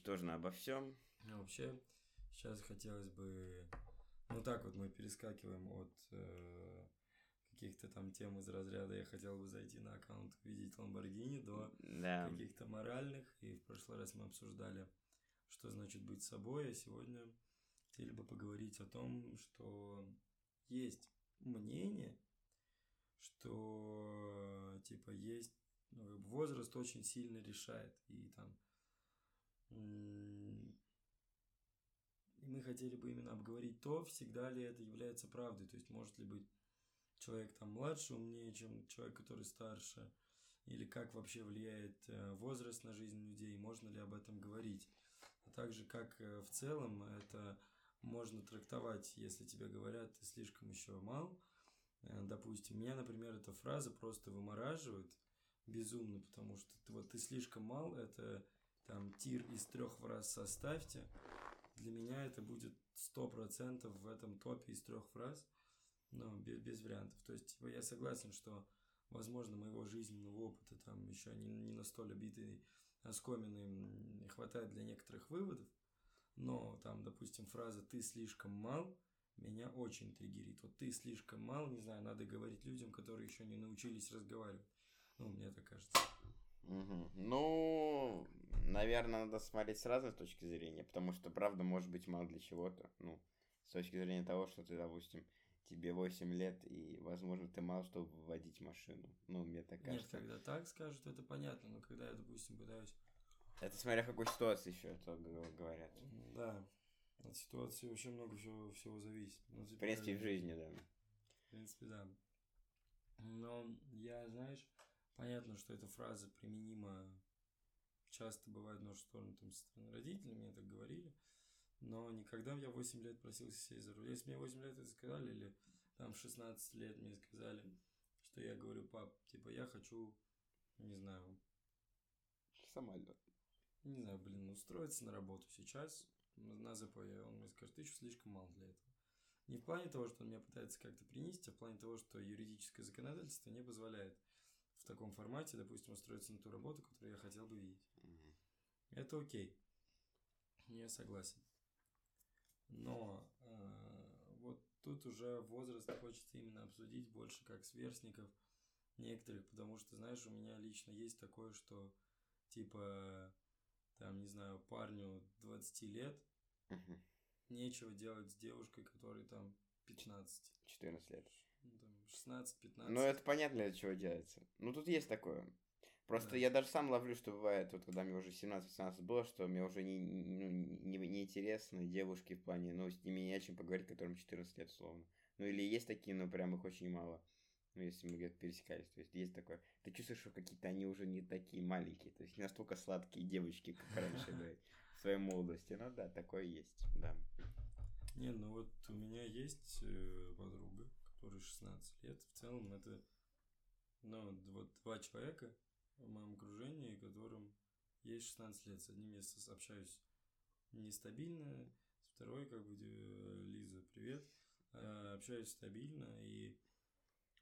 ничтожно обо всем. Ну, вообще, сейчас хотелось бы... Ну, так вот мы перескакиваем от э, каких-то там тем из разряда «я хотел бы зайти на аккаунт, увидеть Ламборгини» до Да. каких-то моральных. И в прошлый раз мы обсуждали, что значит быть собой, а сегодня хотели бы поговорить о том, что есть мнение, что типа есть ну, возраст очень сильно решает и там и мы хотели бы именно обговорить то, всегда ли это является правдой, то есть может ли быть человек там младше умнее, чем человек, который старше, или как вообще влияет э, возраст на жизнь людей, можно ли об этом говорить, а также как э, в целом это можно трактовать, если тебе говорят, ты слишком еще мал, Э, допустим, меня, например, эта фраза просто вымораживает безумно, потому что ты, вот ты слишком мал, это там тир из трех фраз составьте, для меня это будет сто процентов в этом топе из трех фраз, но без, без вариантов. То есть, типа, я согласен, что, возможно, моего жизненного опыта там еще не, не на столь обитый оскоменный м, хватает для некоторых выводов, но там, допустим, фраза «ты слишком мал» меня очень триггерит. Вот ты слишком мал, не знаю, надо говорить людям, которые еще не научились разговаривать. Ну, мне так кажется. Мгм. Ну, наверное, надо смотреть с разной точки зрения, потому что, правда, может быть мало для чего-то. Ну, с точки зрения того, что ты, допустим, тебе 8 лет, и, возможно, ты мало чтобы водить машину. Ну, мне так Нет, кажется. когда так скажут, это понятно, но когда я, допустим, пытаюсь... Это смотря в какой ситуации еще это говорят. Да, от ситуации вообще много всего, всего зависит. Ну, В типа, принципе, в жизни, да. В принципе, да. Но я, знаешь, понятно, что эта фраза применима часто бывает там, со стороны родителей, мне так говорили, но никогда я в 8 лет просился сесть за руль. Если мне 8 лет это сказали, или там в 16 лет мне сказали, что я говорю, пап, типа, я хочу, не знаю, Самолет. не знаю, блин, устроиться на работу сейчас на ЗП, он мне скажет, ты еще слишком мал для этого. Не в плане того, что он меня пытается как-то принести, а в плане того, что юридическое законодательство не позволяет таком формате, допустим, устроиться на ту работу, которую я хотел бы видеть. Мгм. Это окей. Я согласен. Но э, вот тут уже возраст хочется именно обсудить больше как сверстников некоторых, потому что, знаешь, у меня лично есть такое, что типа, там, не знаю, парню 20 лет нечего делать с девушкой, которой там 15, 14 лет. Ну, там, 16-15. Ну, это понятно, для чего делается. Ну, тут есть такое. Просто Да. я даже сам ловлю, что бывает, вот когда мне уже 17-18 было, что мне уже не, ну, не, не интересны девушки в плане, ну, с ними не о чем поговорить, которым 14 лет, условно. Ну, или есть такие, но прям их очень мало. Ну, если мы где-то пересекались, то есть есть такое. Ты чувствуешь, что какие-то они уже не такие маленькие, то есть не настолько сладкие девочки, как раньше были в своей молодости. Ну да, такое есть, да. Не, ну вот у меня есть э, подруга, которой 16 лет. В целом это, ну, вот два человека в моем окружении, которым есть 16 лет. С одним я с- общаюсь нестабильно, с второй, как бы, э, Лиза, привет, э, общаюсь стабильно, и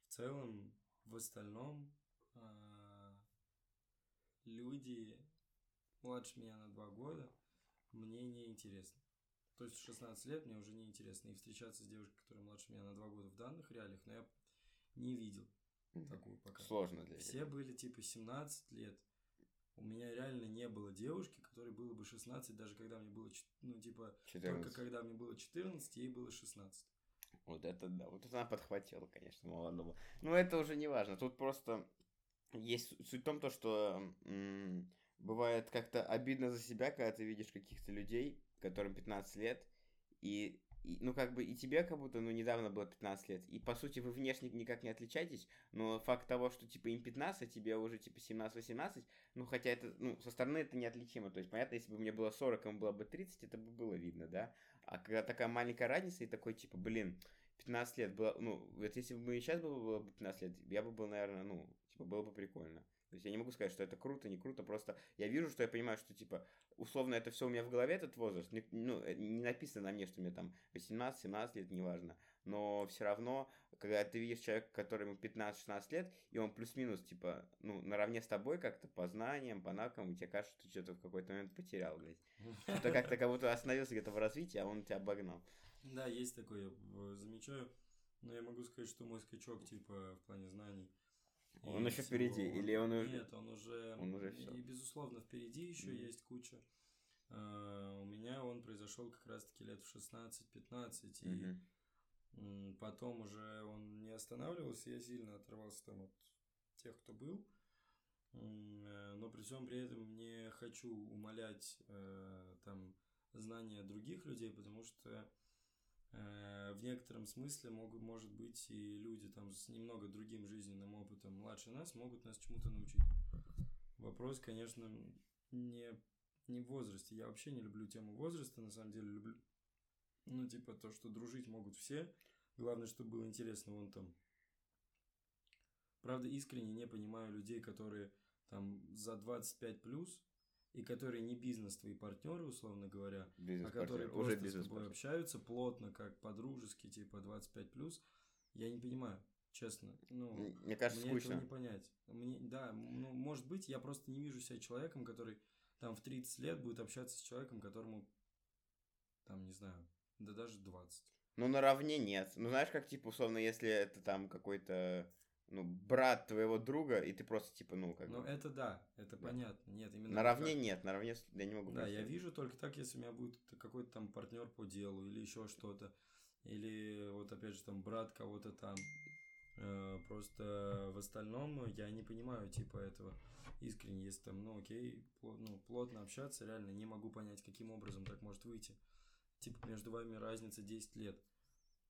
в целом, в остальном, а, люди младше меня на два года мне не интересно. То есть в 16 лет мне уже не интересно и встречаться с девушкой, которая младше меня на два года в данных реалиях, но я не видел такую пока. Сложно для Все были типа 17 лет. У меня реально не было девушки, которой было бы 16, даже когда мне было, ну, типа, только 14. когда мне было 14, ей было 16. Вот это да, вот это она подхватила, конечно, молодого. Но это уже не важно. Тут просто есть су- суть в том, то, что м, бывает как-то обидно за себя, когда ты видишь каких-то людей, которым 15 лет, и, и, ну как бы и тебе как будто, ну недавно было 15 лет, и по сути вы внешне никак не отличаетесь, но факт того, что типа им 15, а тебе уже типа 17-18, ну хотя это, ну со стороны это неотличимо, то есть понятно, если бы мне было 40, а ему было бы 30, это бы было видно, да, а когда такая маленькая разница и такой, типа, блин, 15 лет было, ну, вот если бы мне сейчас было, бы 15 лет, я бы был, наверное, ну, типа, было бы прикольно. То есть я не могу сказать, что это круто, не круто, просто я вижу, что я понимаю, что, типа, условно, это все у меня в голове, этот возраст, не, ну, э, не написано на мне, что мне там 18-17 лет, неважно, но все равно, когда ты видишь человека, которому 15-16 лет, и он плюс-минус, типа, ну, наравне с тобой как-то по знаниям, по навыкам, и тебе кажется, что ты что-то в какой-то момент потерял, блядь. Что-то как-то как будто остановился где-то в развитии, а он тебя обогнал. Да, есть такое, я замечаю. Но я могу сказать, что мой скачок, типа, в плане знаний. Он еще впереди, или он уже... Нет, он уже... Он уже все. И, безусловно, впереди еще mm. есть куча. Uh, у меня он произошел как раз-таки лет в 16-15, mm-hmm. и потом уже он не останавливался, я сильно оторвался там от тех, кто был. Э, но при всем при этом не хочу умолять э, там знания других людей, потому что Э, в некотором смысле могут, может быть, и люди там с немного другим жизненным опытом младше нас могут нас чему-то научить. Вопрос, конечно, не, не в возрасте. Я вообще не люблю тему возраста, на самом деле люблю, ну, типа, то, что дружить могут все. Главное, чтобы было интересно вон там. Правда, искренне не понимаю людей, которые там за 25 плюс, и которые не бизнес твои партнеры, условно говоря, а которые просто уже с тобой общаются плотно, как по-дружески, типа 25 плюс, я не понимаю, честно. Ну, мне кажется, мне скучно. этого не понять. Мне, да, ну, может быть, я просто не вижу себя человеком, который там в 30 лет будет общаться с человеком, которому там, не знаю, да даже 20. Ну, наравне нет. Ну, знаешь, как, типа, условно, если это там какой-то ну, брат твоего друга, и ты просто, типа, ну, как Ну, это да, это да. понятно. Нет, именно... Наравне как... нет, наравне я не могу Да, я вижу только так, если у меня будет какой-то там партнер по делу или еще что-то. Или вот опять же там брат кого-то там. Э, просто в остальном я не понимаю типа этого искренне, если там, ну окей, ну, плотно общаться, реально не могу понять, каким образом так может выйти. Типа между вами разница 10 лет.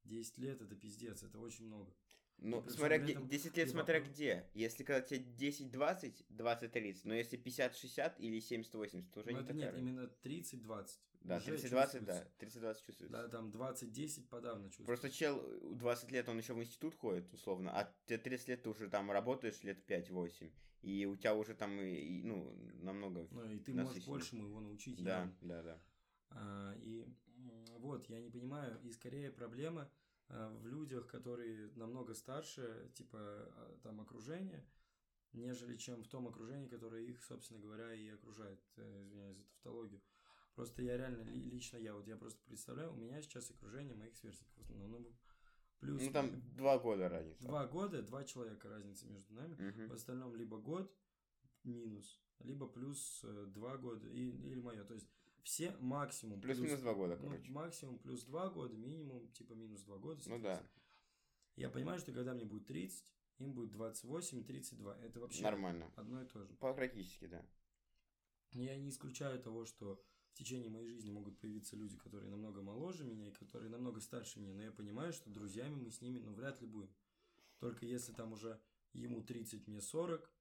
10 лет это пиздец, это очень много. Ну, смотря где, 10 лет, смотря где. Если когда тебе 10-20, 20-30, но если 50-60 или 70-80, то уже но не это такая. Нет, именно 30-20. Да, 30-20, да, 30-20 чувствуется. Да, там 20-10 подавно чувствуется. Просто чел 20 лет, он еще в институт ходит, условно, а ты 30 лет ты уже там работаешь лет 5-8, и у тебя уже там, и, и, ну, намного Ну, и ты можешь большему его научить. Да, явно. да, да. А, и вот, я не понимаю, и скорее проблема в людях, которые намного старше, типа а, там окружение, нежели чем в том окружении, которое их, собственно говоря, и окружает. Э, извиняюсь за тавтологию. Просто я реально, лично я, вот я просто представляю, у меня сейчас окружение моих сверстников в основном. Ну, плюс... Ну, там два года разница. Два года, два человека разница между нами. Угу. В остальном либо год минус, либо плюс э, два года, и, или мое. То есть все максимум. Плюс-минус два года, ну, короче. Максимум плюс два года, минимум, типа минус два года. Ну да. Я понимаю, что когда мне будет 30, им будет 28, 32. Это вообще Нормально. одно и то же. Практически, да. Я не исключаю того, что в течение моей жизни могут появиться люди, которые намного моложе меня и которые намного старше меня, но я понимаю, что друзьями мы с ними, ну, вряд ли будем. Только если там уже ему 30, мне 40,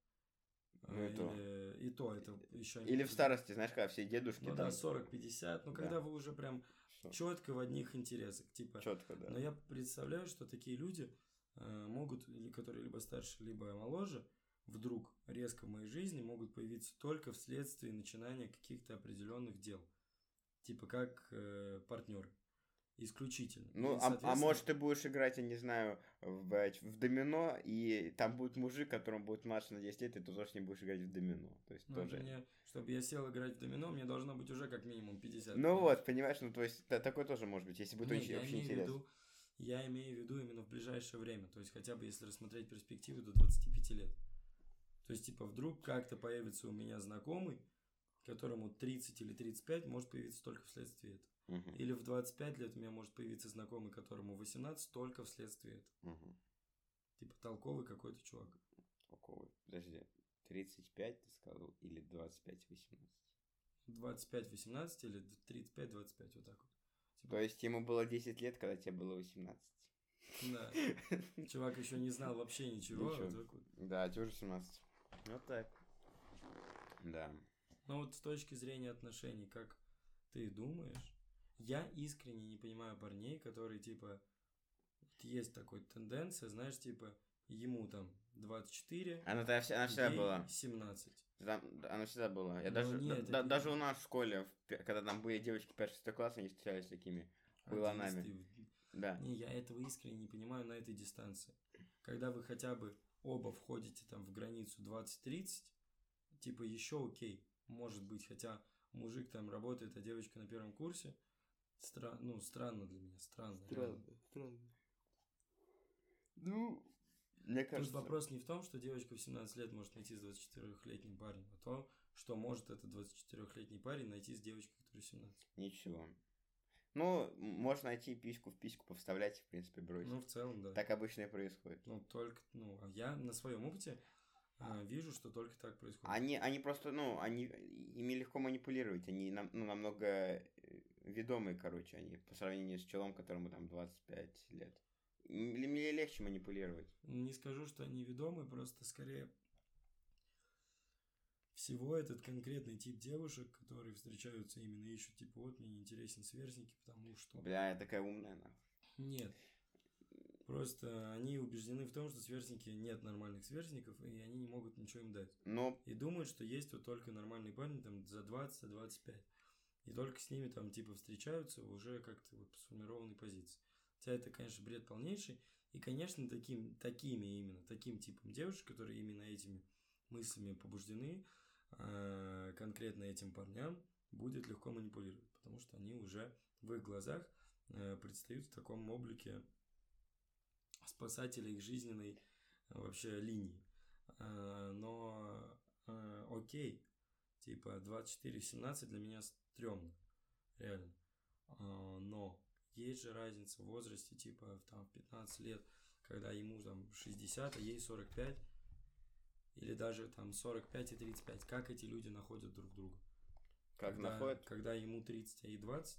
ну, и, то. и то это еще Или в старости, знаешь, когда все дедушки. Ну да, 40-50, ну когда вы уже прям четко в одних интересах, типа. Четко, да. Но я представляю, что такие люди э, могут, или которые либо старше, либо моложе, вдруг резко в моей жизни могут появиться только вследствие начинания каких-то определенных дел. Типа как э, партнеры исключительно. Ну, а, соответственно... а может ты будешь играть, я не знаю, в, в домино, и там будет мужик, которому будет младше на 10 лет, и ты тоже не будешь играть в домино. То есть ну, тоже... Мне, чтобы я сел играть в домино, мне должно быть уже как минимум 50. Ну вот, понимаешь, ну то есть такое тоже может быть, если будет не, очень, очень интересно. Я имею в виду именно в ближайшее время, то есть хотя бы если рассмотреть перспективы до 25 лет. То есть, типа, вдруг как-то появится у меня знакомый, которому 30 или 35 может появиться только вследствие этого. Угу. Или в 25 лет у меня может появиться знакомый, которому 18, только вследствие этого. Угу. Типа толковый какой-то чувак. Толковый. Подожди, 35 ты сказал или 25-18? 25-18 или 35-25, вот так вот. Типа... То есть ему было 10 лет, когда тебе было 18? Да. Чувак еще не знал вообще ничего. ничего. Да, тебе уже 17. Вот так. Да. Ну вот с точки зрения отношений, как ты думаешь, я искренне не понимаю парней, которые, типа, есть такой тенденция, знаешь, типа, ему там 24, Она, она всегда была. 17. Там- она всегда была. Я Ну, даже, нет, да- это- даже у нас в школе, когда там были девочки 1-6 класс, они встречались такими. Была нами. Атеисты. Да. Не, я этого искренне не понимаю на этой дистанции. Когда вы хотя бы оба входите там в границу 20-30, типа еще окей, может быть, хотя мужик там работает, а девочка на первом курсе, Стра- ну, странно для меня, странно. реально. странно. Ну, мне Тут кажется... вопрос не в том, что девочка в 17 лет может найти с 24-летним парнем, а то, что может этот 24-летний парень найти с девочкой, которой 17. Ничего. Ну, можно найти письку в письку, повставлять, в принципе, бросить. Ну, в целом, да. Так обычно и происходит. Ну, только, ну, а я на своем опыте а, вижу, что только так происходит. Они, они просто, ну, они, ими легко манипулировать, они нам, ну, намного ведомые, короче, они по сравнению с челом, которому там 25 лет. М- Мне легче манипулировать. Не скажу, что они ведомы, просто скорее всего этот конкретный тип девушек, которые встречаются именно ищут, типа, вот мне не интересен сверстники, потому что... Бля, я такая умная, нахуй. Нет. Просто они убеждены в том, что сверстники нет нормальных сверстников, и они не могут ничего им дать. Но, И думают, что есть вот только нормальные парни там за 20, за 25. И только с ними там типа встречаются уже как-то вот по сформированной позиции. Хотя это, конечно, бред полнейший. И, конечно, таким, такими именно, таким типом девушек, которые именно этими мыслями побуждены, э, конкретно этим парням, будет легко манипулировать. Потому что они уже в их глазах э, предстают в таком облике спасателя их жизненной э, вообще линии. Но окей, типа 24-17 для меня стрёмно, реально. А, но есть же разница в возрасте, типа в там в 15 лет, когда ему там 60, а ей 45, или даже там 45 и 35. Как эти люди находят друг друга? как когда, находят? Когда ему 30, а ей 20?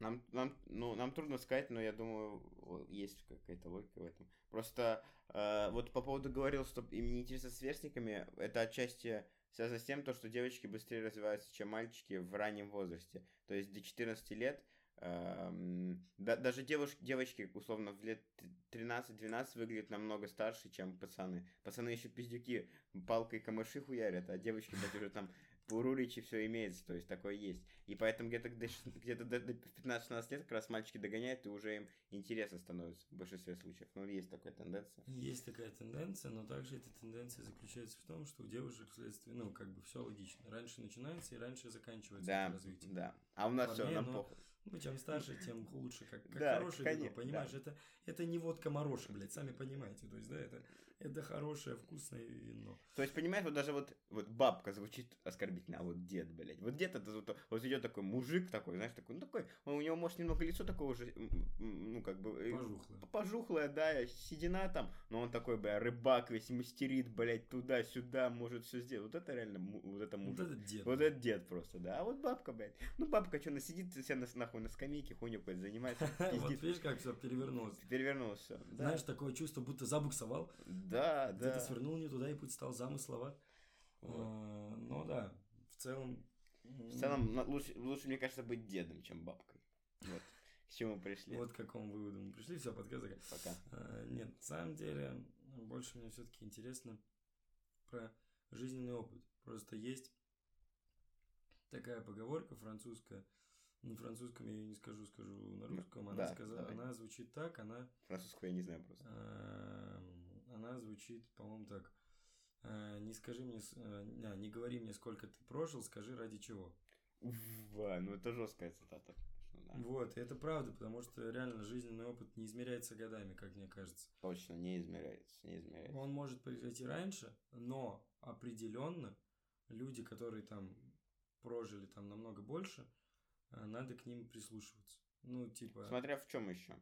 Нам, нам, ну, нам трудно сказать, но я думаю, есть какая-то логика в этом. Просто э, вот по поводу говорил, что им не интересно сверстниками, это отчасти связано с тем, то, что девочки быстрее развиваются, чем мальчики в раннем возрасте. То есть до 14 лет эм, да- даже девушки, девочки, условно, в лет 13-12 выглядят намного старше, чем пацаны. Пацаны еще пиздюки палкой камыши хуярят, а девочки, блядь, уже там Уруричи все имеется, то есть такое есть. И поэтому где-то до, шест- где-то до, до 15-16 лет как раз мальчики догоняют, и уже им интересно становится в большинстве случаев. Ну, есть такая тенденция. Есть такая тенденция, но также эта тенденция заключается в том, что у девушек вследствие, ну, как бы все логично. Раньше начинается и раньше заканчивается Да, развитие. да. А у нас все, нам но- похуй. Ну, чем старше, тем лучше, как, как Да, хорошее конечно, вино, понимаешь? Это, это не водка мороша, блядь, сами понимаете. То есть, да, это, это хорошее, вкусное вино. То есть, понимаешь, вот даже вот, вот бабка звучит оскорбительно, а вот дед, блядь. Вот дед это вот, вот идет такой мужик такой, знаешь, такой, ну такой, он, у него может немного лицо такое уже, ну как бы... э, Пожухлое. Пожухлая, да, седина там, но он такой, бля, рыбак весь мастерит, блядь, туда-сюда, может все сделать. Вот это реально, вот это Вот мужик. этот дед. Вот это дед просто, да. А вот бабка, блядь. Ну, бабка что, она сидит вся на, нахуй на скамейке, хуйню какой-то занимается, Вот видишь, как все перевернулось. Перевернулось все. Знаешь, такое чувство, будто забуксовал, да, да. свернул не туда и путь стал замысловат. А, Ну да, в целом... В целом, лучше, лучше, мне кажется, быть дедом, чем бабкой. Вот. К чему пришли. Вот к какому выводу мы пришли. Все, подкаст заканчивается. Пока. А, Нет, на самом деле, больше мне все-таки интересно про жизненный опыт. Просто есть такая поговорка французская. На французском я ее не скажу, скажу на русском. Она, да, сказа- давай. она звучит так, она, Французского я не знаю просто. Она звучит, по-моему, так. Э, Не скажи мне, а, не говори мне, сколько ты прожил, скажи ради чего. Ва, ну это жесткая цитата. Да. Вот, и это правда, потому что реально жизненный опыт не измеряется годами, как мне кажется. Точно, не измеряется, не измеряется. Он может произойти раньше, но определенно люди, которые там прожили там намного больше, э, надо к ним прислушиваться. Ну, типа, Смотря в чем еще.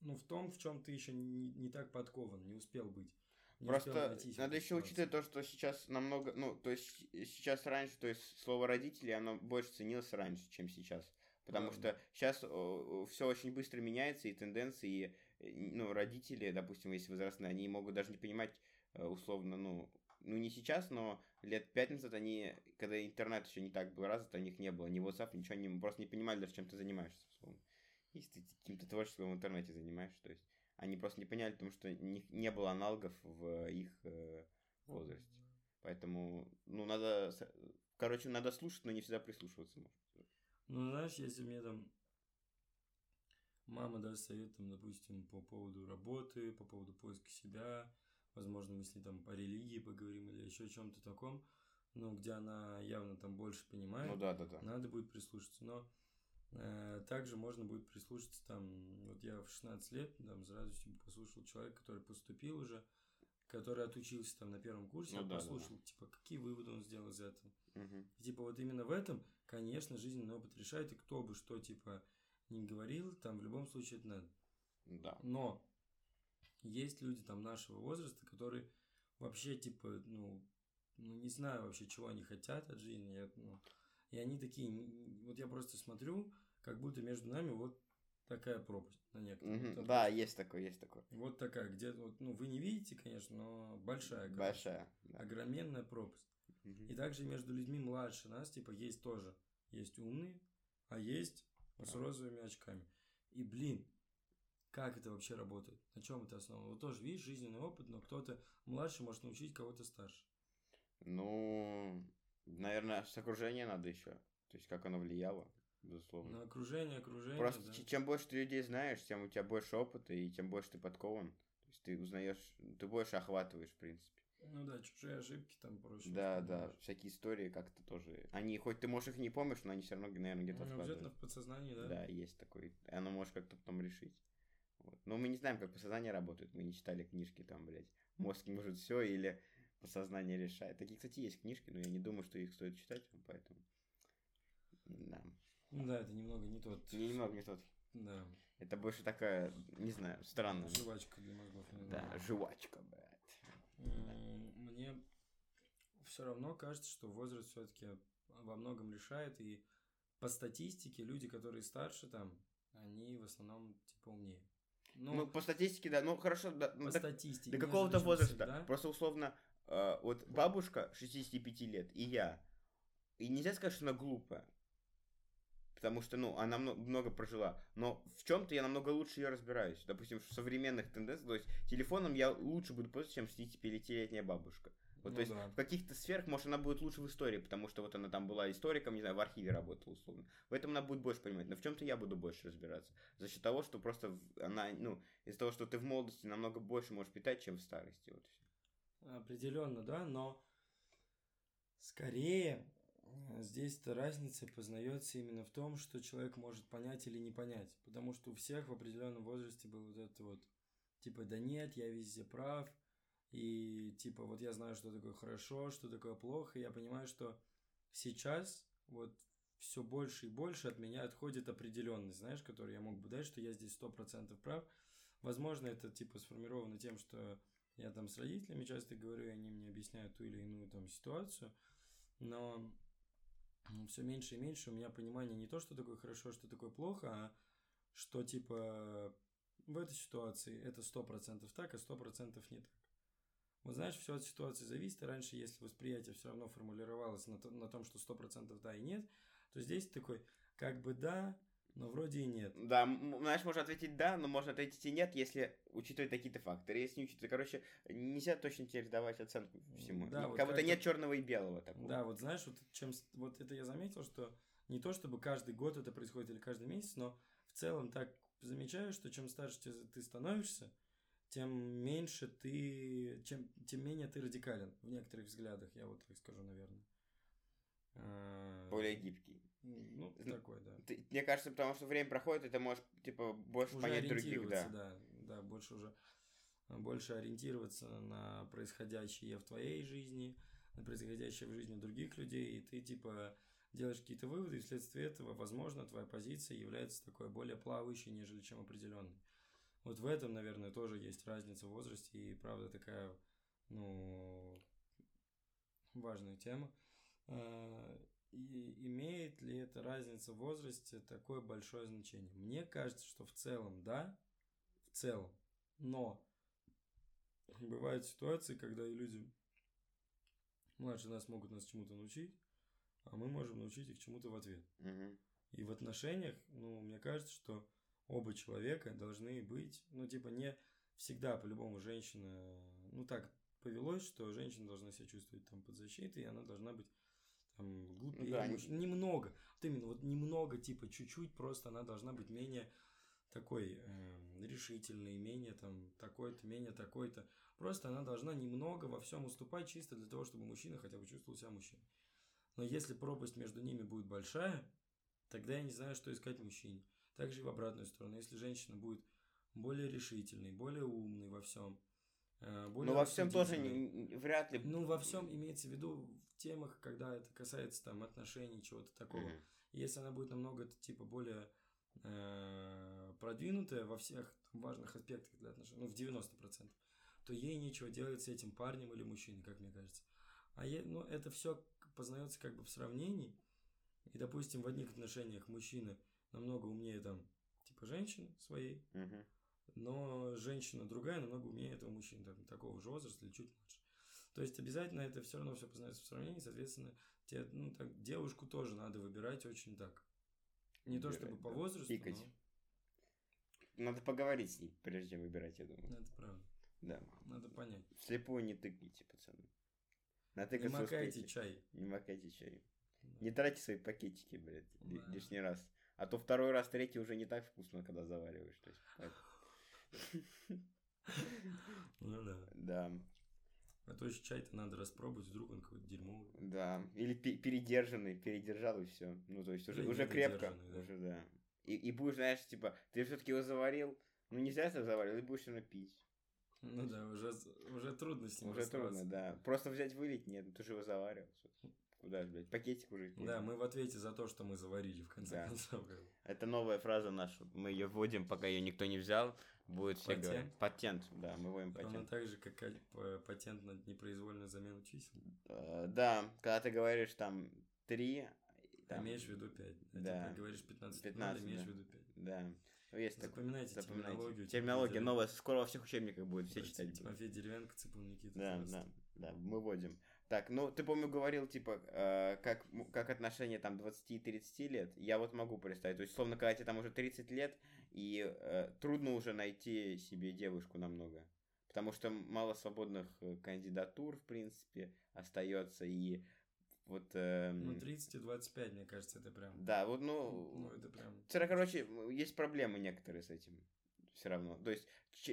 Ну, в том, в чем ты еще не, не так подкован, не успел быть. не Просто успел надо еще учитывать то, что сейчас намного, ну, то есть сейчас раньше, то есть слово родители, оно больше ценилось раньше, чем сейчас. Потому что сейчас все очень быстро меняется, и тенденции, и, ну, родители, допустим, если возрастные, они могут даже не понимать, э, условно, ну, ну, не сейчас, но лет пять назад они, когда интернет еще не так был развит, у них не было ни WhatsApp, ничего, они просто не понимали даже, чем ты занимаешься, условно. Если ты каким-то творчеством в интернете занимаешься, то есть Они просто не поняли, потому что не, не было аналогов в их э, возрасте. Поэтому, ну, надо, короче, надо слушать, но не всегда прислушиваться. может. Ну, знаешь, если мне там мама даст совет, там, допустим, по поводу работы, по поводу поиска себя, возможно, мы с ней там по религии поговорим или еще о чем-то таком, ну, где она явно там больше понимает, Ну да, да, да. надо будет прислушаться. Но также можно будет прислушаться там, вот я в 16 лет там с радостью послушал человека, который поступил уже, который отучился там на первом курсе, Ну я да, да, да. послушал, типа, какие выводы он сделал из этого. Мгм. И, Типа вот именно в этом, конечно, жизненный опыт решает, и кто бы что, типа, не говорил, там в любом случае это надо. Да. Но есть люди там нашего возраста, которые вообще, типа, ну, ну не знаю вообще, чего они хотят от жизни. я, ну, и они такие, вот я просто смотрю, как будто между нами вот такая пропасть на некоторых. Мгм. Вот Да, есть такое, есть такое. Вот такая, где, вот, ну, вы не видите, конечно, но большая. короче. Большая. да. Огроменная пропасть. Мгм. И также между людьми младше нас, типа, есть тоже. Есть умные, а есть с розовыми очками. И, блин, как это вообще работает? На чем это основано? Вот тоже, видишь, жизненный опыт, но кто-то младше может научить кого-то старше. Ну, наверное, с окружения надо еще. То есть, как оно влияло, безусловно. На окружение, окружение, Просто да. чем больше ты людей знаешь, тем у тебя больше опыта, и тем больше ты подкован. То есть ты узнаешь, ты больше охватываешь, в принципе. Ну да, чужие ошибки там проще. Да, да, всякие истории как-то тоже. Они, хоть ты, можешь, их не помнишь, но они все равно, наверное, где-то Ну, обязательно в подсознании, да? Да, есть такой. И оно можешь как-то потом решить. Вот. Но мы не знаем, как подсознание работает. Мы не читали книжки там, блядь. Мозг может все или подсознание решает. Такие, кстати, есть книжки, но я не думаю, что их стоит читать, поэтому. Да. Ну да, это немного не тот. Не, немного не тот. Да. Это больше такая, не знаю, странная. Жвачка для мозгов. Да, немного. жвачка, блядь. Мне все равно кажется, что возраст все-таки во многом решает, и по статистике люди, которые старше там, они в основном типа умнее. Ну, Ну, по статистике, да. Ну, хорошо, да. по так- статистике. До какого-то возраста. всегда. Просто условно, э, вот бабушка 65 лет и я. И нельзя сказать, что она глупая. Потому что, ну, она мно- много прожила. Но в чем-то я намного лучше ее разбираюсь. Допустим, в современных тенденциях. То есть телефоном я лучше буду пользоваться, чем 65-летняя бабушка. Вот, Ну то есть да. в каких-то сферах, может, она будет лучше в истории, потому что вот она там была историком, не знаю, в архиве работала условно. В этом она будет больше понимать. Но в чем-то я буду больше разбираться. За счет того, что просто она, ну, из-за того, что ты в молодости намного больше можешь питать, чем в старости. Вот и всё. Определенно, да, но скорее э, здесь-то разница познается именно в том, что человек может понять или не понять. Потому что у всех в определенном возрасте был вот это вот, типа, да нет, я везде прав, и типа, вот я знаю, что такое хорошо, что такое плохо, и я понимаю, что сейчас вот все больше и больше от меня отходит определенность, знаешь, которую я мог бы дать, что я здесь сто процентов прав. Возможно, это типа сформировано тем, что я там с родителями часто говорю, и они мне объясняют ту или иную там ситуацию, но все меньше и меньше у меня понимания не то, что такое хорошо, что такое плохо, а что типа в этой ситуации это сто процентов так, а сто процентов не так. Вот знаешь, все от ситуации зависит, раньше, если восприятие все равно формулировалось на, то- на том, что сто процентов да и нет, то здесь такой, как бы да, но вроде и нет. Да, знаешь, можно ответить да, но можно ответить и нет, если учитывать такие-то факторы. Если не учитывать, короче, нельзя точно теперь давать оценку всему. Да, вот как будто нет черного и белого такого. Да, вот знаешь, вот, чем, вот это я заметил, что не то чтобы каждый год это происходит или каждый месяц, но в целом так замечаю, что чем старше ты, ты становишься, тем меньше ты, чем, тем менее ты радикален в некоторых взглядах, я вот так скажу, наверное. А, Более гибкий. Ну, такой, да. Ты- мне кажется, потому что время проходит, и ты можешь, типа, больше Уже понять других, да. да. Да, больше уже больше ориентироваться на происходящее в твоей жизни, на происходящее в жизни других людей, и ты типа делаешь какие-то выводы, и вследствие этого, возможно, твоя позиция является такой более плавающей, нежели чем определенной. Вот в этом, наверное, тоже есть разница в возрасте, и правда такая, ну, важная тема. И имеет ли эта разница в возрасте такое большое значение? Мне кажется, что в целом, да, в целом, но бывают ситуации, когда и люди младше нас могут нас чему-то научить, а мы можем научить их чему-то в ответ. Мгм. И в отношениях, ну, мне кажется, что оба человека должны быть, ну, типа, не всегда по-любому женщина, ну, так повелось, что женщина должна себя чувствовать там под защитой, и она должна быть там глупее. Да, муж- немного. Вот именно, вот немного, типа, чуть-чуть, просто она должна быть менее такой эм, решительный, менее там такой-то, менее такой-то. Просто она должна немного во всем уступать чисто для того, чтобы мужчина хотя бы чувствовал себя мужчиной. Но если пропасть между ними будет большая, тогда я не знаю, что искать мужчине. Также и в обратную сторону. Если женщина будет более решительной, более умной во всем, э, более Но во всем тоже не- вряд ли. Ну, во всем имеется в виду в темах, когда это касается там отношений, чего-то такого. Мгм. Если она будет намного, типа, более э, продвинутая во всех там, важных аспектах для отношений, ну, в 90%, то ей нечего делать с этим парнем или мужчиной, как мне кажется. А е- ну, это все познается как бы в сравнении. И, допустим, в одних отношениях мужчина намного умнее там, типа, женщины своей, Мгм. Но женщина другая намного умнее этого мужчины, там, такого же возраста или чуть младше. То есть обязательно это все равно все познается в сравнении, соответственно, тебе, ну, так, девушку тоже надо выбирать очень так. Не то чтобы Выбирать, по да. возрасту, Пикать. но Надо поговорить с ней, прежде чем выбирать, я думаю. это правда. Да. Надо понять. Вслепую не тыкайте, пацаны. Не макайте успейте. чай. Не макайте чай. Да. Не тратьте свои пакетики, блядь, Да. лишний раз. А то второй раз, третий уже не так вкусно, когда завариваешь. То есть, Ну да. Да, А то еще чай-то надо распробовать, вдруг он какой-то дерьмовый. да. Или пе- передержанный, передержал и все. Ну, то есть уже, Или уже крепко. да. Уже, да. И, и будешь, знаешь, типа, ты все-таки его заварил, ну не зря ты заварил, и будешь все равно пить. Ну да, уже, уже трудно с ним Уже трудно, да. Просто взять вылить, нет, ну ты же его заварил. Куда ж, блядь, пакетик уже Да, мы в ответе за то, что мы заварили, в конце Да. концов. Это новая фраза наша. Мы ее вводим, пока ее никто не взял. Будет все Патент? говорить. Патент, да, мы вводим Ровно патент. так же, как а- патент на непроизвольную замену чисел. Э, Да, когда ты говоришь там три, там, имеешь в виду 5. да. ты говоришь 15, 15, имеешь да. в виду 5. Да. Ну, есть. Запоминайте, Запоминайте. терминологию. Терминология Тимофей новая, скоро во всех учебниках будет, все читать. Тимофей Деревянко, Цыпун Никита. Да, да, да, мы вводим. Так, ну, ты, помню, говорил, типа, э, как, как отношения там 20-30 лет. Я вот могу представить. То есть, словно, когда тебе там уже 30 лет, и э, трудно уже найти себе девушку намного. Потому что мало свободных э, кандидатур, в принципе, остается. И вот... эм, Ну, 30 и 25, мне кажется, это прям... да, вот, ну... Ну, это прям... Вчера, короче, есть проблемы некоторые с этим. Все равно. То есть,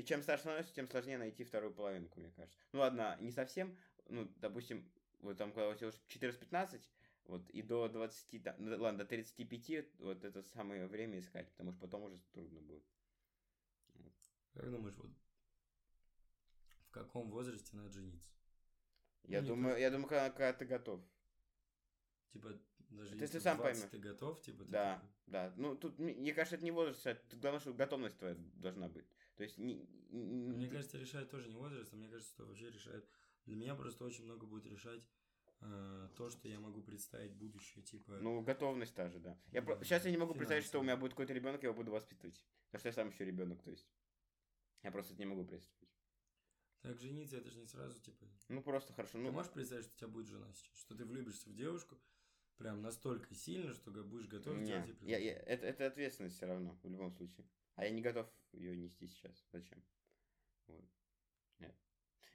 чем старше становишься, тем сложнее найти вторую половинку, мне кажется. Ну, ладно, не совсем. Ну, допустим, вот там, когда у тебя уже 14-15, вот, и до 20, там, ну, ладно, до 35, вот это самое время искать, потому что потом уже трудно будет. Как думаешь, вот в каком возрасте надо жениться? Я не думаю, я думаю, когда, когда ты готов. Типа, даже Ты- если ты сам 20 поймешь. ты готов, типа, ты Да, такой, да. Ну, тут, мне мне кажется, это не возраст, это главное, что готовность твоя должна быть. То есть, не, не- Мне ты- кажется, решает тоже не возраст, а мне кажется, что вообще решает... Для меня просто очень много будет решать э, то, что я могу представить будущее, типа... Ну, готовность та же, да. Я Да, сейчас я не могу представить, что у финансово. меня будет какой-то ребенок, я его буду воспитывать. Потому что я сам еще ребенок, то есть. Я просто это не могу представить. Так жениться, это же не сразу, типа... Ну, просто хорошо. Ты Ну, можешь представить, что у тебя будет жена сейчас? Что ты влюбишься в девушку прям настолько сильно, что будешь готов не, делать ей я, я- это, это ответственность все равно, в любом случае. А я не готов ее нести сейчас. Зачем? Вот. Нет.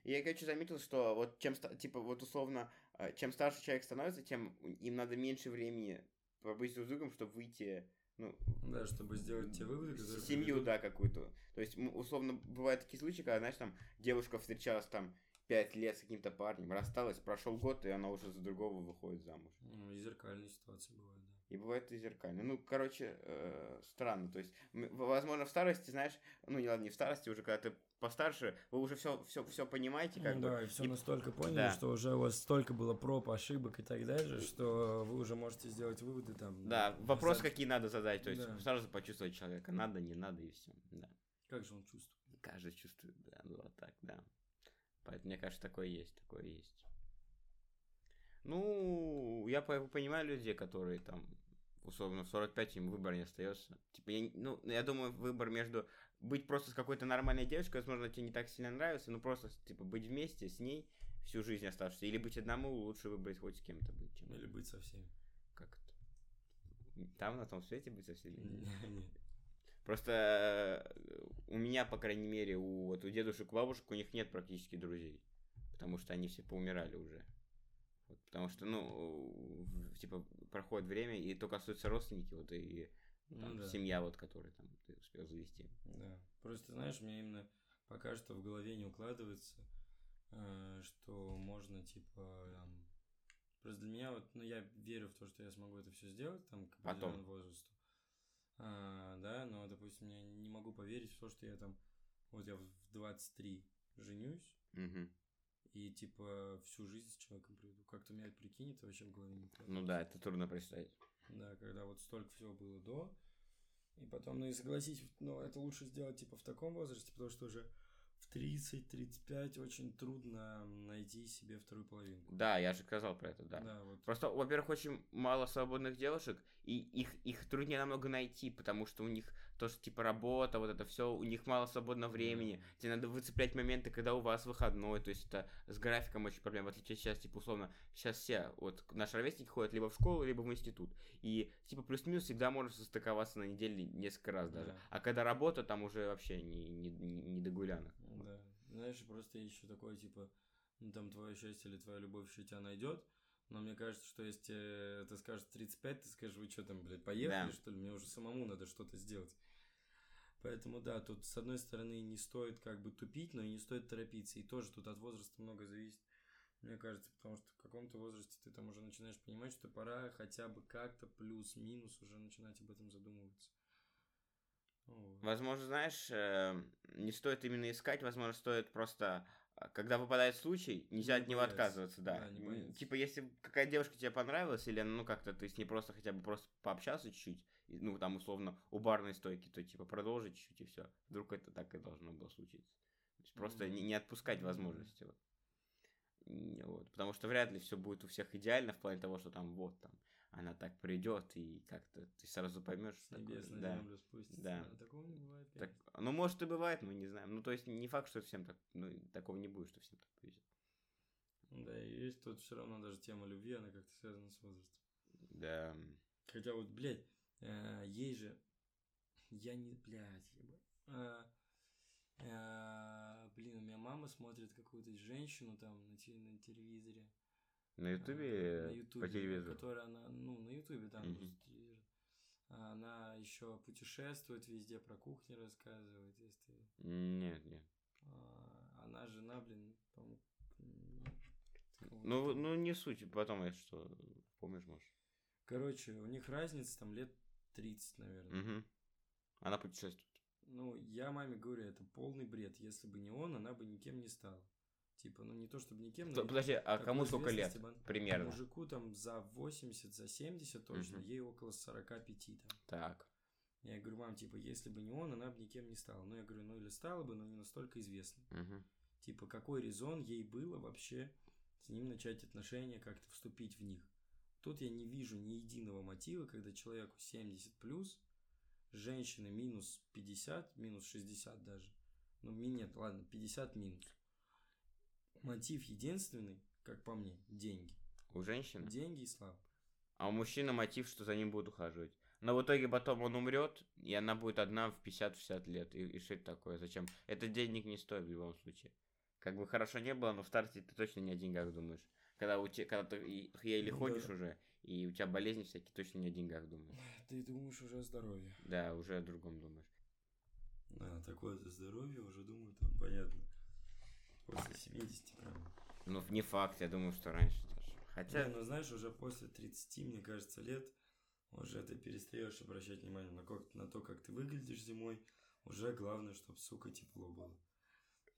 И я, короче, заметил, что вот чем, типа, вот условно, э, чем старше человек становится, тем им надо меньше времени побыть друг с другом, чтобы выйти, ну, Да, чтобы сделать те выводы, которые... семью, да, какую-то. То есть, условно, бывают такие случаи, когда, знаешь, там девушка встречалась там пять лет с каким-то парнем, рассталась, прошел год, и она уже за другого выходит замуж. Ну, и зеркальные ситуации бывают, да. И бывает и зеркально. Ну, короче, э, странно. То есть, возможно, в старости, знаешь, ну, не ладно, не в старости, уже когда ты постарше, вы уже все, все, все понимаете, как ну, бы. да, и все и- настолько поняли, да. что уже у вас столько было проб, ошибок и так далее, что вы уже можете сделать выводы там. Да, на вопросы какие надо задать, то есть Да. сразу почувствовать человека, надо, не надо и все. Да. Как же он чувствует? Каждый чувствует, да, ну вот так, да. Поэтому, мне кажется, такое есть, такое есть. Ну, я по- понимаю людей, которые там, условно, в 45 им выбор не остается. Типа, я, ну, я думаю, выбор между быть просто с какой-то нормальной девушкой, возможно, тебе не так сильно нравится, но просто, типа, быть вместе с ней всю жизнь оставшейся. Или быть одному, лучше выбрать хоть с кем-то быть, чем Или быть со всеми? как это. Там, на том свете быть со всеми? Просто э, у меня, по крайней мере, у, вот, у дедушек, бабушек, у них нет практически друзей. Потому что они все поумирали уже. Вот, потому что, ну, типа, проходит время, и только остаются родственники, вот, и Ну там, да. семья, вот, которую там ты успел завести. Да. Просто, знаешь, мне именно пока что в голове не укладывается, э, что можно, типа, там... Просто для меня вот, ну, я верю в то, что я смогу это все сделать, там, к Потом. определенному возрасту. А, да, но, допустим, я не могу поверить в то, что я там, вот я в 23 женюсь, Мгм. И, типа, всю жизнь с человеком проведу. Как-то меня прикинь, это вообще в голове не укладывается. Ну да, это трудно представить. Да, когда вот столько всего было до. И потом, ну и согласись, ну это лучше сделать типа в таком возрасте, потому что уже в 30-35 очень трудно найти себе вторую половинку. Да, я же сказал про это, да. Да, вот. Просто, во-первых, очень мало свободных девушек, и их, их труднее намного найти, потому что у них то, что типа работа, вот это все, у них мало свободного времени. Тебе надо выцеплять моменты, когда у вас выходной, то есть это с графиком очень проблема, в отличие сейчас, типа, условно, сейчас все, вот, наши ровесники ходят либо в школу, либо в институт, и, типа, плюс-минус всегда можно состыковаться на неделе несколько раз даже. Да. А когда работа, там уже вообще не, не, не, не до гулянок. Да. Знаешь, просто еще такое, типа, ну там твое счастье или твоя любовь еще тебя найдет. Но мне кажется, что если тебе ты скажешь 35, ты скажешь, вы что там, блядь, поехали, Да. что ли? Мне уже самому надо что-то сделать. Поэтому, да, тут, с одной стороны, не стоит как бы тупить, но и не стоит торопиться. И тоже тут от возраста много зависит, мне кажется, потому что в каком-то возрасте ты там уже начинаешь понимать, что пора хотя бы как-то плюс-минус уже начинать об этом задумываться. Вот. Возможно, знаешь, э, не стоит именно искать, возможно, стоит просто, когда выпадает случай, нельзя Не от него отказываться, да. Да, не. Типа, если какая девушка тебе понравилась, или ну как-то ты с ней просто хотя бы просто пообщался чуть-чуть, ну там условно у барной стойки, то типа продолжить чуть-чуть и все. Вдруг это так и должно было случиться. То есть просто Мгм. не, не отпускать Мгм. возможности. Вот. Вот. Потому что вряд ли все будет у всех идеально в плане того, что там вот там она так придет и как-то ты сразу поймешь. С небес на да. землю спустится. Да. А такого не бывает, Так, ну, может, и бывает, мы не знаем. Ну, то есть, не факт, что всем так, ну, такого не будет, что всем так повезет. Да, и есть тут все равно даже тема любви, она как-то связана с возрастом. Да. Хотя вот, блядь, э, ей же... Я не... Блядь, ебать. А, э, блин, у меня мама смотрит какую-то женщину там на, на телевизоре. На а, Ютубе, на по Ютубе, телевизору. Которая она, ну, на Ютубе там. А Она еще путешествует везде, про кухни рассказывает, если... Нет, нет. а, Она жена, блин, по-моему, м, какого-то Ну, там- ну, не суть, потом я что, помнишь, может. Короче, у них разница там лет 30, наверное. Угу. Она путешествует. Ну, я маме говорю, это полный бред. Если бы не он, она бы никем не стала. Типа, ну не то чтобы никем, но... Подожди, а кому сколько лет? бы- Примерно. Мужику там за 80, за 70 точно, Мгм. ей около 45 там. Так. Я говорю, мам, типа, если бы не он, она бы никем не стала. Ну, я говорю, ну или стала бы, но не настолько известной. Угу. Типа, какой резон ей было вообще с ним начать отношения, как-то вступить в них? Тут я не вижу ни единого мотива, когда человеку 70 плюс, женщины минус 50, минус 60 даже. Ну, нет, ладно, 50 минус. Мотив единственный, как по мне, деньги. У женщины? Деньги и слава. А у мужчины мотив, что за ним будут ухаживать. Но в итоге потом он умрет, и она будет одна в 50-60 лет. И, и что это такое? Зачем? Это денег не стоит в любом случае. Как бы хорошо не было, но в старте ты точно не о деньгах думаешь. Когда, у тебя, когда ты еле Ну ходишь да. уже, и у тебя болезни всякие, точно не о деньгах думаешь. Ты думаешь уже о здоровье. Да, уже о другом думаешь. А, такое-то здоровье уже думаю, там понятно. После 70, правда. Ну, не факт, я думаю, что раньше даже. Хотя, Не, ну знаешь, уже после 30, мне кажется, лет уже ты перестаешь обращать внимание на, как, на то, как ты выглядишь зимой. Уже главное, чтобы, сука, тепло было.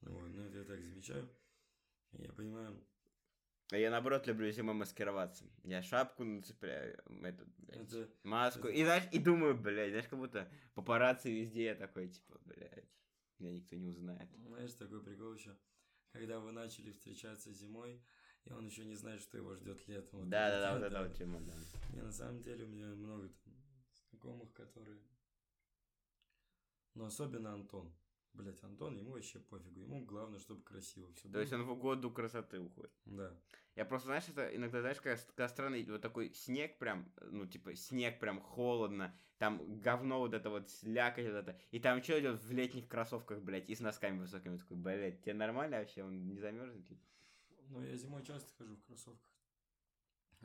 Ну, вот, ну это я так замечаю. Я понимаю, а я наоборот люблю зимой маскироваться. Я шапку нацепляю, этот, блядь, это маску. это- И, знаешь, и думаю, блядь, знаешь, как будто папарацци везде, я такой, типа, блядь, меня никто не узнает. Знаешь, такой прикол еще, когда вы начали встречаться зимой, и он еще не знает, что его ждет летом. Вот Да, это да, да, вот, эта вот тема, да. Не, на самом деле у меня много там знакомых, которые... Но особенно Антон. Блять, Антон, ему вообще пофигу. Ему главное, чтобы красиво все То есть он в году красоты уходит. Да. Я просто, знаешь, это иногда, знаешь, когда, когда странный вот такой снег прям, ну, типа, снег прям холодно, там говно вот это вот, слякоть вот это, и там что идет в летних кроссовках, блядь, и с носками высокими, такой, блядь, тебе нормально вообще, он не замерзнет ли? Ну, я зимой часто хожу в кроссовках.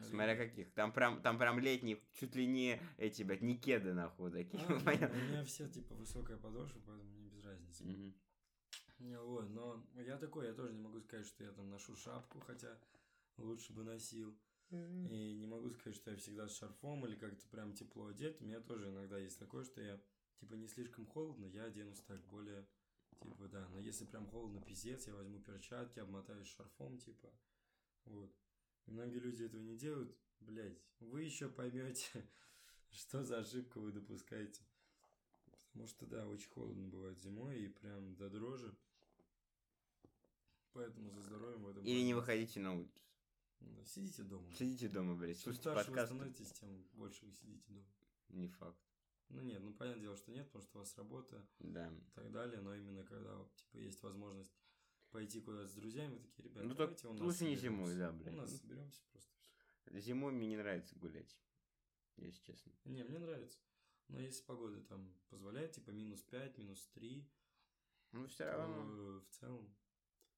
Смотря каких. Там прям, там прям летние, чуть ли не эти, блядь, не кеды, нахуй, такие. А, у меня все, типа, высокая подошва, поэтому разницы. Не, Вот, но я такой, я тоже не могу сказать, что я там ношу шапку, хотя лучше бы носил. И не могу сказать, что я всегда с шарфом или как-то прям тепло одет. У меня тоже иногда есть такое, что я, типа, не слишком холодно, я оденусь так более, типа, да. Но если прям холодно, пиздец, я возьму перчатки, обмотаюсь шарфом, типа, вот. Многие люди этого не делают. Блять, вы еще поймете, что за ошибку вы допускаете. Что, да, очень холодно бывает зимой и прям до дрожи. Поэтому за здоровьем в этом... Или не выходите на улицу. Да, Сидите дома. Сидите дома, блядь, Чем слушайте старше вы подкасты. становитесь, тем больше вы сидите дома. Не факт. Ну нет, ну понятное дело, что нет, потому что у вас работа Да. и так далее, но именно когда типа есть возможность пойти куда-то с друзьями, вы такие, ребята, Ну, так давайте у нас лучше не соберемся». зимой, да, блядь. У нас соберемся просто. Зимой мне не нравится гулять. Если честно. Не, мне нравится. Но если погода там позволяет, типа минус 5, минус 3, Ну, все равно. в целом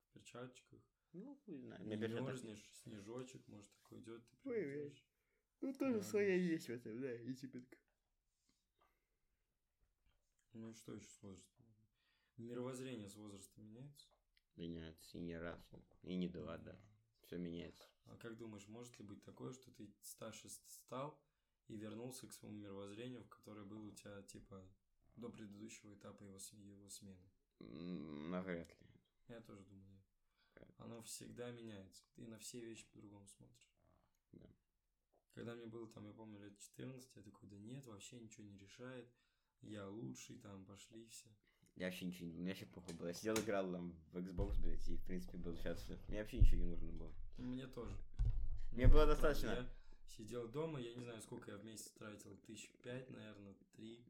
в перчаточках. Ну, хуй знаю. Не мерзнешь, снежочек, может, такой идет, ты идёшь. Ну, тоже своя есть в этом, да, изюминка. Ну и что еще с возрастом? Мировоззрение с возрастом меняется? Меняется и не раз, и не два, да. Все меняется. А как думаешь, может ли быть такое, что ты старше стал и вернулся к своему мировоззрению, в которое был у тебя, типа, до предыдущего этапа его, его смены? Навряд ли. Я тоже думаю? Оно всегда меняется. Ты на все вещи по-другому смотришь. Да. Когда мне было там, я помню, лет 14, я такой, да нет, вообще ничего не решает. Я лучший, там, пошли все. Я вообще ничего не... Мне вообще похуй было. Я сидел, играл там в Xbox, блядь, и, в принципе, был счастлив. Мне вообще ничего не нужно было. Мне тоже. Мне было достаточно. Сидел дома, я не знаю, сколько я в месяц тратил, тысяч пять, наверное, три.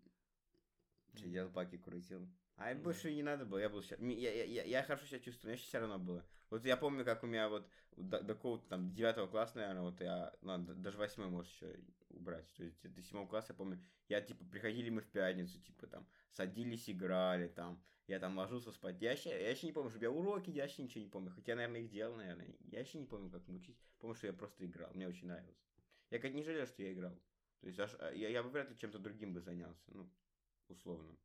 Сидел, паки крутил. А Да. больше не надо было, я был счастлив. Я, я, я, я хорошо себя чувствую, мне все равно было. Вот я помню, как у меня вот до, до какого-то там девятого класса, наверное, вот я, ну, д- даже восьмой можешь еще убрать. То есть до седьмого класса, я помню, я, типа, приходили мы в пятницу, типа, там, садились, играли, там, я там ложился спать. Я еще, я еще не помню, чтобы я уроки, я вообще ничего не помню. Хотя, наверное, их делал, наверное. Я вообще не помню, как научить. Помню, что я просто играл, мне очень нравилось. Я как не жалею, что я играл. То есть аж, а, я, я бы вряд ли чем-то другим бы занялся, ну, условно.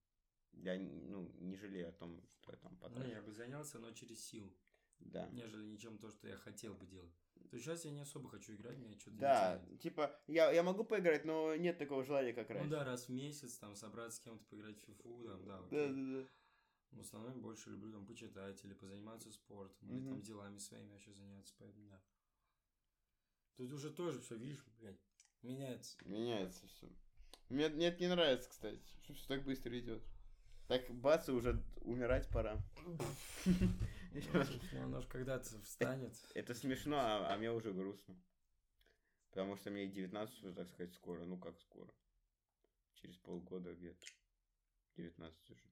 Я, ну, не жалею о том, что я там Ну, потратил. я бы занялся, но через силу, Да. нежели ничем то, что я хотел бы делать. То есть сейчас я не особо хочу играть, мне что-то Да, типа, я, я могу поиграть, но нет такого желания, как Ну раньше. да, раз в месяц, там, собраться с кем-то поиграть в фифу, там, да, да, окей. да, да. В основном больше люблю там почитать или позаниматься спортом, или Мгм. там делами своими вообще заняться, поэтому да. Тут уже тоже все, видишь, блядь, меняется. Меняется все. Мне, мне это не нравится, кстати, что все так быстро идет. Так, бац, и уже умирать пора. Ну, оно ж когда-то встанет. Это смешно, а, а мне уже грустно. Потому что мне и 19 уже, так сказать, скоро. Ну как скоро? Через полгода где-то. 19 уже.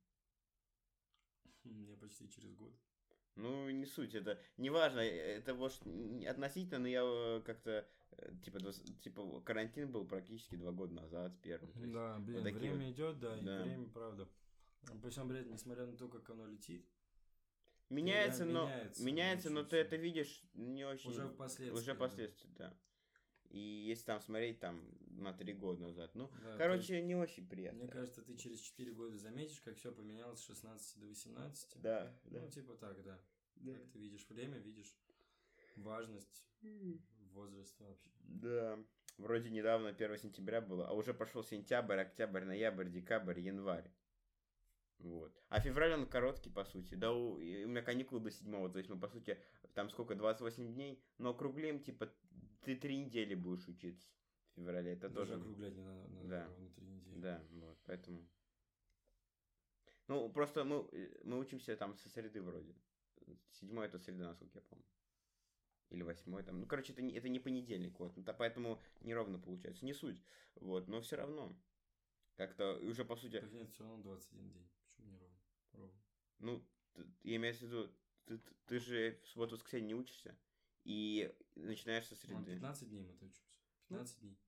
Мне почти через год. Ну, не суть, это не важно, это может относительно, но я э, как-то, э, типа, типа, карантин был практически два года назад, первый. есть Да, блин, такие время идет, да, да. и время, правда. Причем, блядь, несмотря на то, как оно летит, Меняется, да, но, меняется, меняется, но ты это видишь не очень... уже впоследствии. Уже да. последствия, да. И если там смотреть там на три года назад, ну, Да, короче, не очень есть, приятно. Мне кажется, ты через 4 года заметишь, как все поменялось с 16 до 18. Да, да. Ну, типа так, да. да. Как ты видишь время, видишь важность возраста вообще. Да, вроде недавно 1 сентября было, а уже пошел сентябрь, октябрь, ноябрь, декабрь, январь. Вот. А февраль он короткий, по сути. Да, у, у меня каникулы до 7 то есть мы, по сути, там сколько, 28 дней, но округлим, типа, ты три недели будешь учиться в феврале. Это Даже тоже... округлять не надо, надо Да. ровно 3 недели. Да, вот, поэтому... Ну, просто мы, э, мы учимся там со среды вроде. Седьмой это среда, насколько я помню. Или восьмой там. Ну, короче, это не, это не понедельник, вот. Ну, та- поэтому неровно получается. Не суть. Вот, но все равно. Как-то уже, по сути... Так нет, все равно 21 день. Почему не ровно? Ровно. Ну, я имею в виду, ты, ты, ты же в субботу-воскресенье не учишься. И начинаешь со Ну, среды. 15 дней мы-то учимся. 15 дней.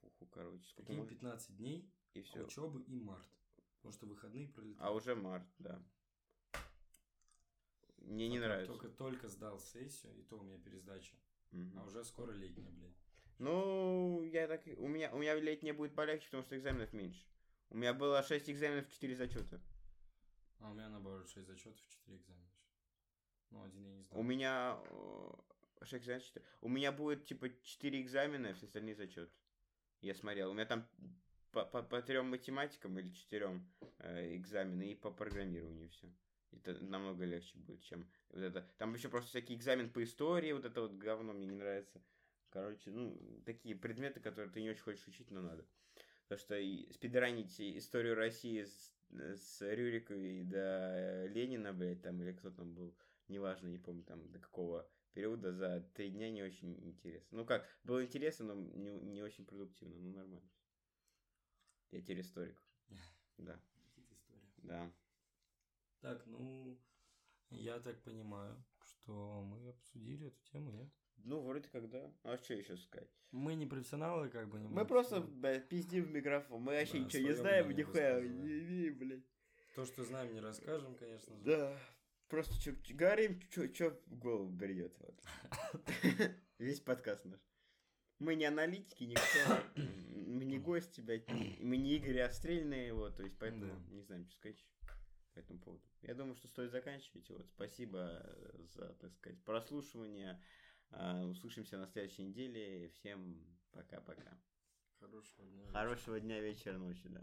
Пуху, короче. Сколько Прикинь, можно? 15 дней И все. учебы и март. Потому что выходные пролетают. А уже март, да. Мне не Пока нравится. Только, только сдал сессию, и то у меня пересдача. Мгм. А уже скоро летняя, блядь. Ну, я так... У меня, у меня летняя будет полегче, потому что экзаменов меньше. У меня было 6 экзаменов, 4 зачета. А у меня наоборот 6 зачетов, 4 экзамена. Ну, один я не сдал. У меня... э, 6 экзаменов, 4. У меня будет, типа, 4 экзамена, и все остальные зачет. Я смотрел. У меня там по, по, по трем математикам или четырем э, экзамены и по программированию все. Это намного легче будет, чем вот это. Там еще просто всякий экзамен по истории, вот это вот говно мне не нравится. Короче, ну, такие предметы, которые ты не очень хочешь учить, но надо. Потому что и спидранить историю России с, с Рюриковой до Ленина, блядь, там, или кто там был, неважно, не помню, там, до какого периода, за три дня не очень интересно. Ну как, было интересно, но не, не очень продуктивно, ну нормально. Я теперь историк. Да, да. Так, ну, я так понимаю, что мы обсудили эту тему, нет? Ну, вроде как да. А что еще сказать? Мы не профессионалы, как бы не Мы просто, блядь, пиздим в микрофон. Мы вообще Да, ничего не знаем, нихуя не имеем, блядь. То, что знаем, не расскажем, конечно же. Да. Просто чё, чё- говорим, что в голову бредет. Вот. Весь подкаст наш. Мы не аналитики, никто. Мы не гости, блядь. Мы не Игорь Острельные, вот. То есть, поэтому Да. не знаем, что сказать по этому поводу. Я думаю, что стоит заканчивать. Вот. Спасибо за, так сказать, прослушивание. А, Услышимся на следующей неделе. Всем пока-пока. Хорошего дня. Хорошего дня, вечера, ночи, да.